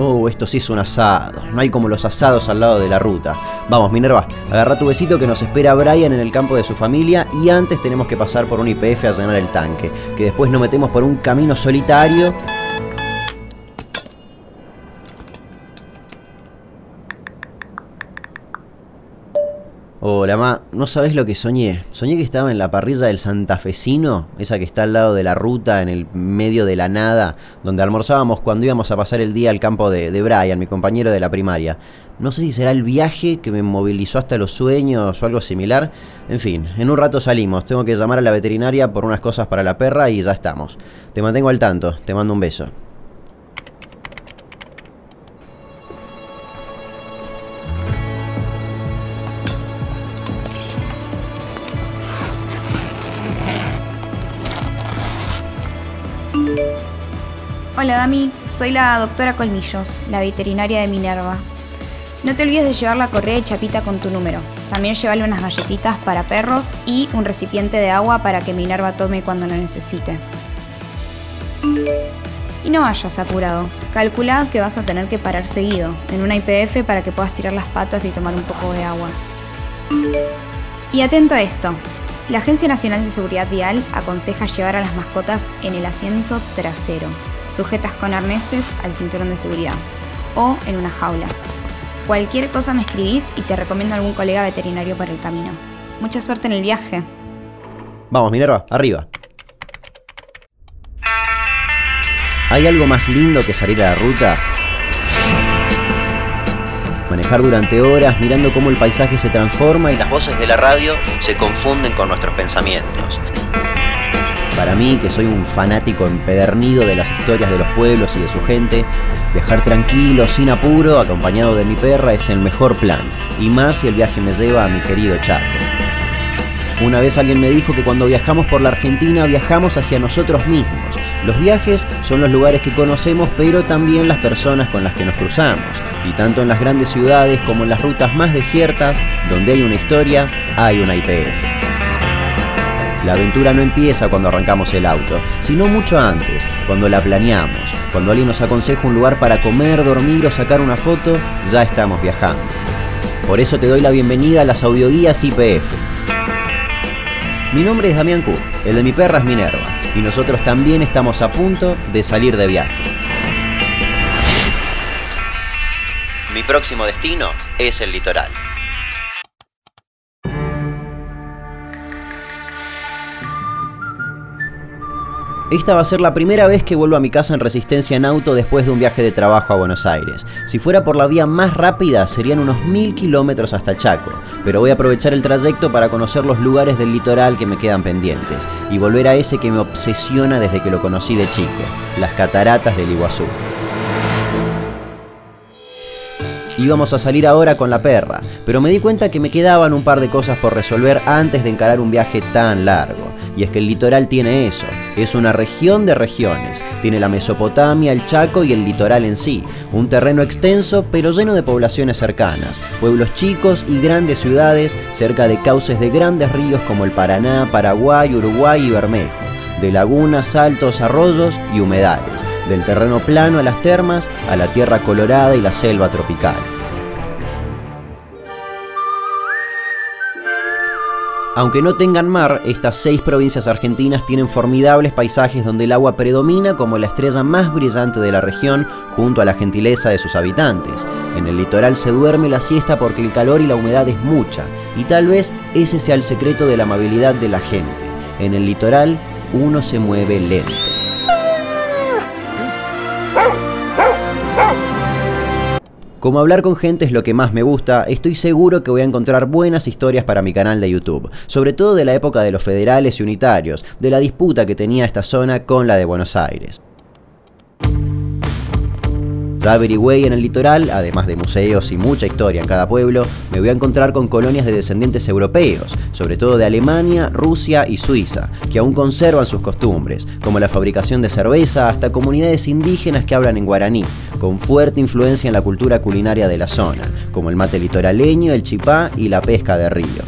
Oh, esto sí es un asado. No hay como los asados al lado de la ruta. Vamos, Minerva, agarra tu besito que nos espera Brian en el campo de su familia y antes tenemos que pasar por un IPF a llenar el tanque. Que después nos metemos por un camino solitario Hola, ma, no sabes lo que soñé. Soñé que estaba en la parrilla del santafesino, esa que está al lado de la ruta, en el medio de la nada, donde almorzábamos cuando íbamos a pasar el día al campo de, de Brian, mi compañero de la primaria. No sé si será el viaje que me movilizó hasta los sueños o algo similar. En fin, en un rato salimos. Tengo que llamar a la veterinaria por unas cosas para la perra y ya estamos. Te mantengo al tanto. Te mando un beso. Hola Dami, soy la doctora Colmillos, la veterinaria de Minerva. No te olvides de llevar la correa y chapita con tu número. También llévale unas galletitas para perros y un recipiente de agua para que Minerva tome cuando lo necesite. Y no vayas apurado. Calcula que vas a tener que parar seguido, en una IPF para que puedas tirar las patas y tomar un poco de agua. Y atento a esto. La Agencia Nacional de Seguridad Vial aconseja llevar a las mascotas en el asiento trasero, sujetas con arneses al cinturón de seguridad o en una jaula. Cualquier cosa me escribís y te recomiendo algún colega veterinario para el camino. Mucha suerte en el viaje. Vamos, Minerva, arriba. ¿Hay algo más lindo que salir a la ruta? Manejar durante horas mirando cómo el paisaje se transforma y las voces de la radio se confunden con nuestros pensamientos. Para mí, que soy un fanático empedernido de las historias de los pueblos y de su gente, viajar tranquilo, sin apuro, acompañado de mi perra es el mejor plan, y más si el viaje me lleva a mi querido Chaco. Una vez alguien me dijo que cuando viajamos por la Argentina viajamos hacia nosotros mismos. Los viajes son los lugares que conocemos, pero también las personas con las que nos cruzamos. Y tanto en las grandes ciudades como en las rutas más desiertas, donde hay una historia, hay una IPF. La aventura no empieza cuando arrancamos el auto, sino mucho antes, cuando la planeamos. Cuando alguien nos aconseja un lugar para comer, dormir o sacar una foto, ya estamos viajando. Por eso te doy la bienvenida a las audioguías IPF. Mi nombre es Damián Cook, el de mi perra es Minerva, y nosotros también estamos a punto de salir de viaje. Mi próximo destino es el litoral. Esta va a ser la primera vez que vuelvo a mi casa en resistencia en auto después de un viaje de trabajo a Buenos Aires. Si fuera por la vía más rápida serían unos mil kilómetros hasta Chaco, pero voy a aprovechar el trayecto para conocer los lugares del litoral que me quedan pendientes y volver a ese que me obsesiona desde que lo conocí de chico, las cataratas del Iguazú. Íbamos a salir ahora con la perra, pero me di cuenta que me quedaban un par de cosas por resolver antes de encarar un viaje tan largo. Y es que el litoral tiene eso, es una región de regiones. Tiene la Mesopotamia, el Chaco y el litoral en sí. Un terreno extenso pero lleno de poblaciones cercanas, pueblos chicos y grandes ciudades cerca de cauces de grandes ríos como el Paraná, Paraguay, Uruguay y Bermejo. De lagunas, saltos, arroyos y humedales. Del terreno plano a las termas, a la tierra colorada y la selva tropical. Aunque no tengan mar, estas seis provincias argentinas tienen formidables paisajes donde el agua predomina como la estrella más brillante de la región junto a la gentileza de sus habitantes. En el litoral se duerme la siesta porque el calor y la humedad es mucha, y tal vez ese sea el secreto de la amabilidad de la gente. En el litoral uno se mueve lento. Como hablar con gente es lo que más me gusta, estoy seguro que voy a encontrar buenas historias para mi canal de YouTube, sobre todo de la época de los federales y unitarios, de la disputa que tenía esta zona con la de Buenos Aires. Ya averigüé en el litoral, además de museos y mucha historia en cada pueblo, me voy a encontrar con colonias de descendientes europeos, sobre todo de Alemania, Rusia y Suiza, que aún conservan sus costumbres, como la fabricación de cerveza hasta comunidades indígenas que hablan en guaraní, con fuerte influencia en la cultura culinaria de la zona, como el mate litoraleño, el chipá y la pesca de río.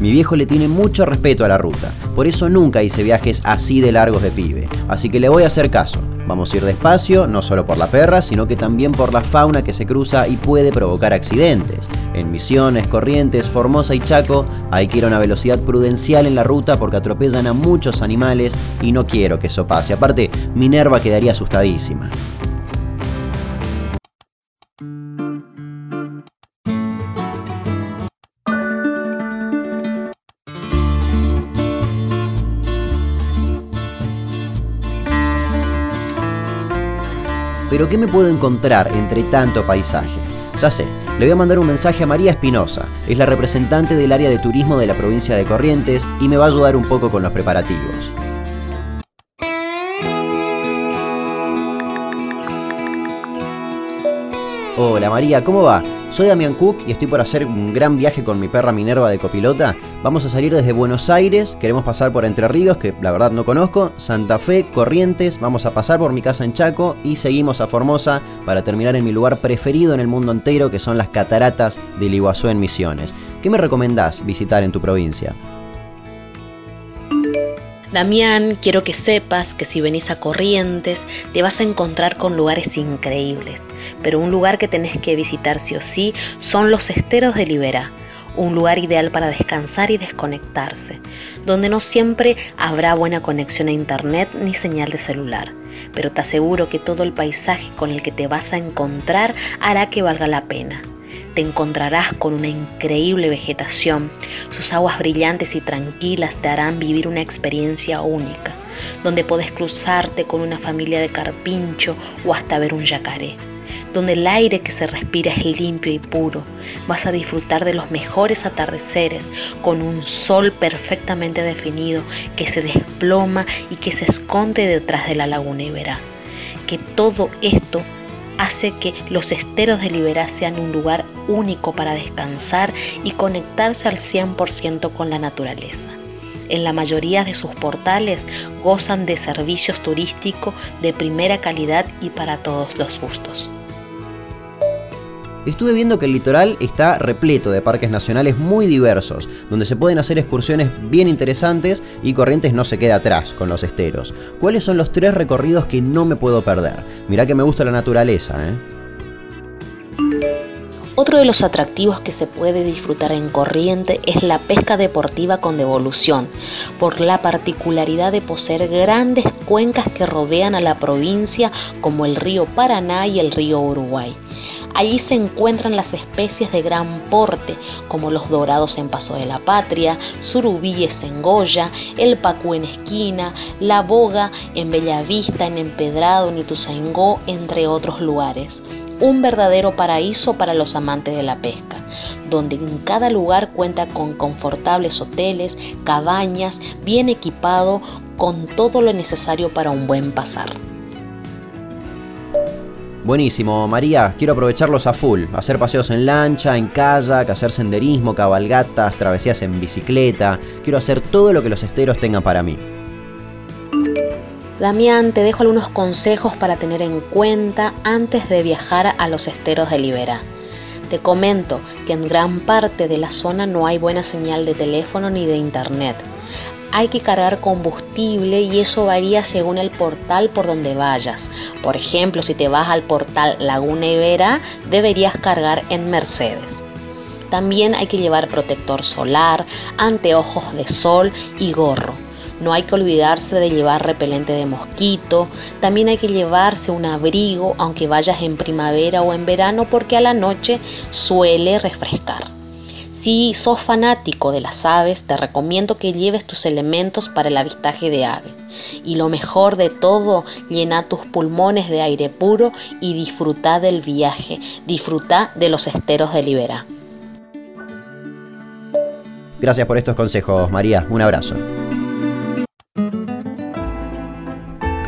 Mi viejo le tiene mucho respeto a la ruta, por eso nunca hice viajes así de largos de pibe, así que le voy a hacer caso. Vamos a ir despacio, no solo por la perra, sino que también por la fauna que se cruza y puede provocar accidentes. En Misiones, Corrientes, Formosa y Chaco hay que ir a una velocidad prudencial en la ruta porque atropellan a muchos animales y no quiero que eso pase. Aparte, Minerva quedaría asustadísima. Pero ¿qué me puedo encontrar entre tanto paisaje? Ya sé, le voy a mandar un mensaje a María Espinosa, es la representante del área de turismo de la provincia de Corrientes y me va a ayudar un poco con los preparativos. Hola María, ¿cómo va? Soy Damián Cook y estoy por hacer un gran viaje con mi perra Minerva de copilota. Vamos a salir desde Buenos Aires, queremos pasar por Entre Ríos, que la verdad no conozco, Santa Fe, Corrientes, vamos a pasar por mi casa en Chaco y seguimos a Formosa para terminar en mi lugar preferido en el mundo entero, que son las cataratas del Iguazú en Misiones. ¿Qué me recomendás visitar en tu provincia? Damián, quiero que sepas que si venís a Corrientes te vas a encontrar con lugares increíbles, pero un lugar que tenés que visitar sí o sí son los esteros de Liberá, un lugar ideal para descansar y desconectarse, donde no siempre habrá buena conexión a internet ni señal de celular, pero te aseguro que todo el paisaje con el que te vas a encontrar hará que valga la pena te encontrarás con una increíble vegetación. Sus aguas brillantes y tranquilas te harán vivir una experiencia única, donde puedes cruzarte con una familia de carpincho o hasta ver un yacaré donde el aire que se respira es limpio y puro. Vas a disfrutar de los mejores atardeceres con un sol perfectamente definido que se desploma y que se esconde detrás de la laguna Iberá. Que todo esto hace que los esteros de Liberá sean un lugar único para descansar y conectarse al 100% con la naturaleza. En la mayoría de sus portales gozan de servicios turísticos de primera calidad y para todos los gustos. Estuve viendo que el litoral está repleto de parques nacionales muy diversos, donde se pueden hacer excursiones bien interesantes y Corrientes no se queda atrás con los esteros. ¿Cuáles son los tres recorridos que no me puedo perder? Mirá que me gusta la naturaleza, ¿eh? Otro de los atractivos que se puede disfrutar en Corriente es la pesca deportiva con devolución, por la particularidad de poseer grandes cuencas que rodean a la provincia como el río Paraná y el río Uruguay. Allí se encuentran las especies de gran porte, como los dorados en Paso de la Patria, surubíes en Goya, el pacú en Esquina, la boga en Bellavista, en Empedrado, en Ituzaingó, entre otros lugares. Un verdadero paraíso para los amantes de la pesca, donde en cada lugar cuenta con confortables hoteles, cabañas, bien equipado, con todo lo necesario para un buen pasar. Buenísimo, María, quiero aprovecharlos a full, hacer paseos en lancha, en kayak, hacer senderismo, cabalgatas, travesías en bicicleta, quiero hacer todo lo que los esteros tengan para mí. Damián, te dejo algunos consejos para tener en cuenta antes de viajar a los esteros de Libera. Te comento que en gran parte de la zona no hay buena señal de teléfono ni de internet hay que cargar combustible y eso varía según el portal por donde vayas. Por ejemplo, si te vas al portal Laguna Ibera, deberías cargar en Mercedes. También hay que llevar protector solar, anteojos de sol y gorro. No hay que olvidarse de llevar repelente de mosquito. También hay que llevarse un abrigo aunque vayas en primavera o en verano porque a la noche suele refrescar. Si sos fanático de las aves, te recomiendo que lleves tus elementos para el avistaje de ave. Y lo mejor de todo, llena tus pulmones de aire puro y disfruta del viaje, disfruta de los esteros de Libera. Gracias por estos consejos, María. Un abrazo.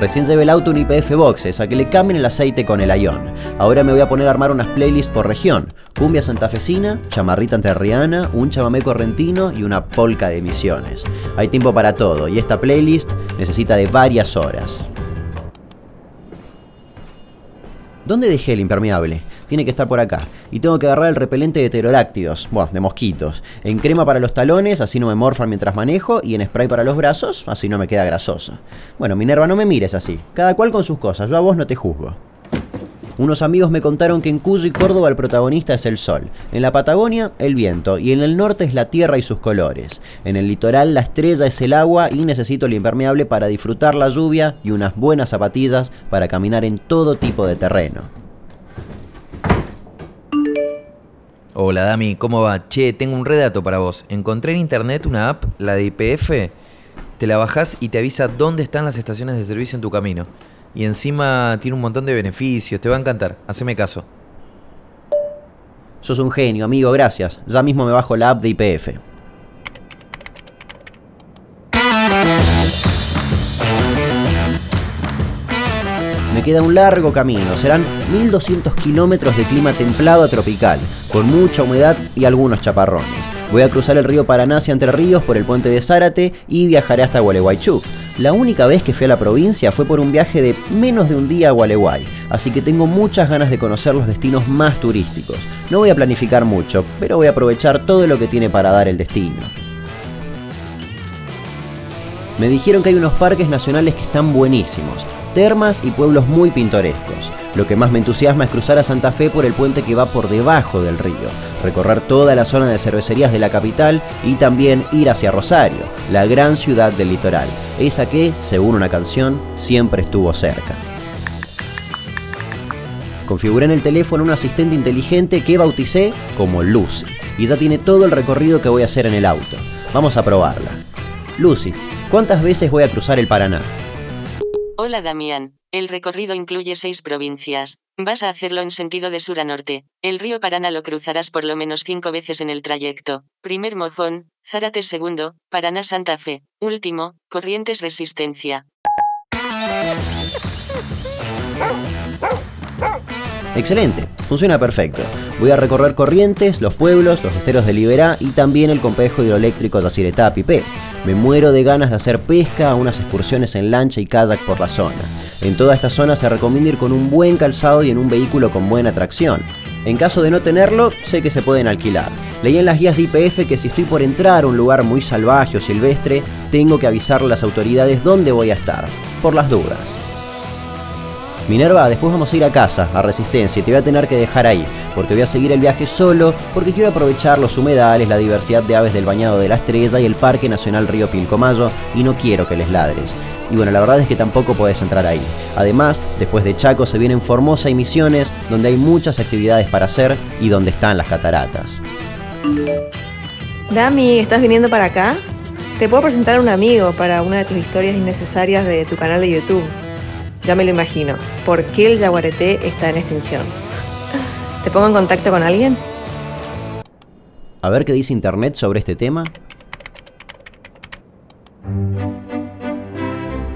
Recién llevé el auto un IPF Boxes a que le cambien el aceite con el Ion. Ahora me voy a poner a armar unas playlists por región. Cumbia santafesina, chamarrita enterriana, un chamamé correntino y una polca de misiones. Hay tiempo para todo y esta playlist necesita de varias horas. ¿Dónde dejé el impermeable? tiene que estar por acá. Y tengo que agarrar el repelente de pterodáctidos, bueno, de mosquitos. En crema para los talones, así no me morfan mientras manejo. Y en spray para los brazos, así no me queda grasoso. Bueno, Minerva, no me mires así. Cada cual con sus cosas, yo a vos no te juzgo. Unos amigos me contaron que en Cuyo y Córdoba el protagonista es el sol, en la Patagonia el viento y en el norte es la tierra y sus colores. En el litoral la estrella es el agua y necesito el impermeable para disfrutar la lluvia y unas buenas zapatillas para caminar en todo tipo de terreno. Hola Dami, ¿cómo va? Che, tengo un redato para vos. Encontré en internet una app, la de IPF, te la bajás y te avisa dónde están las estaciones de servicio en tu camino. Y encima tiene un montón de beneficios, te va a encantar, haceme caso. Sos un genio, amigo, gracias. Ya mismo me bajo la app de IPF. Me queda un largo camino, serán 1200 kilómetros de clima templado a tropical, con mucha humedad y algunos chaparrones. Voy a cruzar el río Paraná hacia Entre Ríos por el puente de Zárate y viajaré hasta Gualeguaychú. La única vez que fui a la provincia fue por un viaje de menos de un día a Gualeguay, así que tengo muchas ganas de conocer los destinos más turísticos. No voy a planificar mucho, pero voy a aprovechar todo lo que tiene para dar el destino. Me dijeron que hay unos parques nacionales que están buenísimos, termas y pueblos muy pintorescos. Lo que más me entusiasma es cruzar a Santa Fe por el puente que va por debajo del río, recorrer toda la zona de cervecerías de la capital y también ir hacia Rosario, la gran ciudad del litoral, esa que, según una canción, siempre estuvo cerca. Configuré en el teléfono un asistente inteligente que bauticé como Lucy y ya tiene todo el recorrido que voy a hacer en el auto. Vamos a probarla. Lucy, ¿cuántas veces voy a cruzar el Paraná? Hola Damián. El recorrido incluye seis provincias. Vas a hacerlo en sentido de sur a norte. El río Paraná lo cruzarás por lo menos cinco veces en el trayecto. Primer mojón, Zárate segundo, Paraná Santa Fe. Último, Corrientes Resistencia. Excelente, funciona perfecto. Voy a recorrer Corrientes, los pueblos, los esteros de Liberá y también el complejo hidroeléctrico de Ciretá Pipé. Me muero de ganas de hacer pesca, unas excursiones en lancha y kayak por la zona. En toda esta zona se recomienda ir con un buen calzado y en un vehículo con buena tracción. En caso de no tenerlo, sé que se pueden alquilar. Leí en las guías de IPF que si estoy por entrar a un lugar muy salvaje o silvestre, tengo que avisarle a las autoridades dónde voy a estar, por las dudas. Minerva, después vamos a ir a casa, a Resistencia, y te voy a tener que dejar ahí, porque voy a seguir el viaje solo, porque quiero aprovechar los humedales, la diversidad de aves del bañado de la estrella y el Parque Nacional Río Pilcomayo, y no quiero que les ladres. Y bueno, la verdad es que tampoco podés entrar ahí. Además, después de Chaco se vienen Formosa y Misiones, donde hay muchas actividades para hacer y donde están las cataratas. Dami, ¿estás viniendo para acá? Te puedo presentar a un amigo para una de tus historias innecesarias de tu canal de YouTube. Ya me lo imagino. ¿Por qué el yaguareté está en extinción? ¿Te pongo en contacto con alguien? A ver qué dice internet sobre este tema.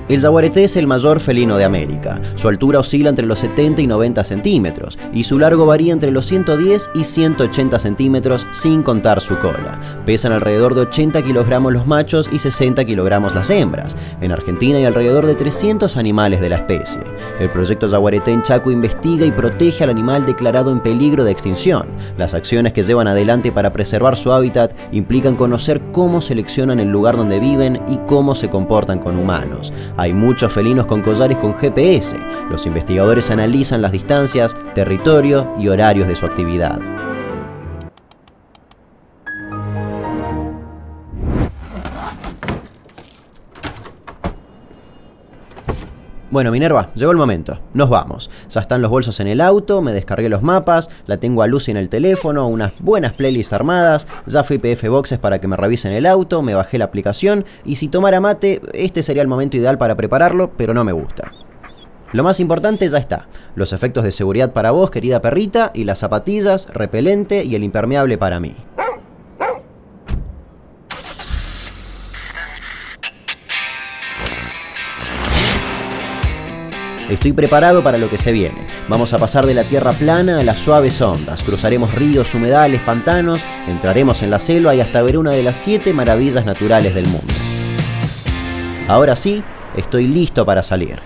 El jaguareté es el mayor felino de América. Su altura oscila entre los 70 y 90 centímetros y su largo varía entre los 110 y 180 centímetros sin contar su cola. Pesan alrededor de 80 kilogramos los machos y 60 kilogramos las hembras. En Argentina hay alrededor de 300 animales de la especie. El proyecto Jaguareté en Chaco investiga y protege al animal declarado en peligro de extinción. Las acciones que llevan adelante para preservar su hábitat implican conocer cómo seleccionan el lugar donde viven y cómo se comportan con humanos. Hay muchos felinos con collares con GPS. Los investigadores analizan las distancias, territorio y horarios de su actividad. Bueno, Minerva, llegó el momento. Nos vamos. Ya están los bolsos en el auto, me descargué los mapas, la tengo a Lucy en el teléfono, unas buenas playlists armadas, ya fui PF Boxes para que me revisen el auto, me bajé la aplicación y si tomara mate, este sería el momento ideal para prepararlo, pero no me gusta. Lo más importante ya está. Los efectos de seguridad para vos, querida perrita, y las zapatillas, repelente y el impermeable para mí. Estoy preparado para lo que se viene. Vamos a pasar de la tierra plana a las suaves ondas, cruzaremos ríos, humedales, pantanos, entraremos en la selva y hasta ver una de las siete maravillas naturales del mundo. Ahora sí, estoy listo para salir.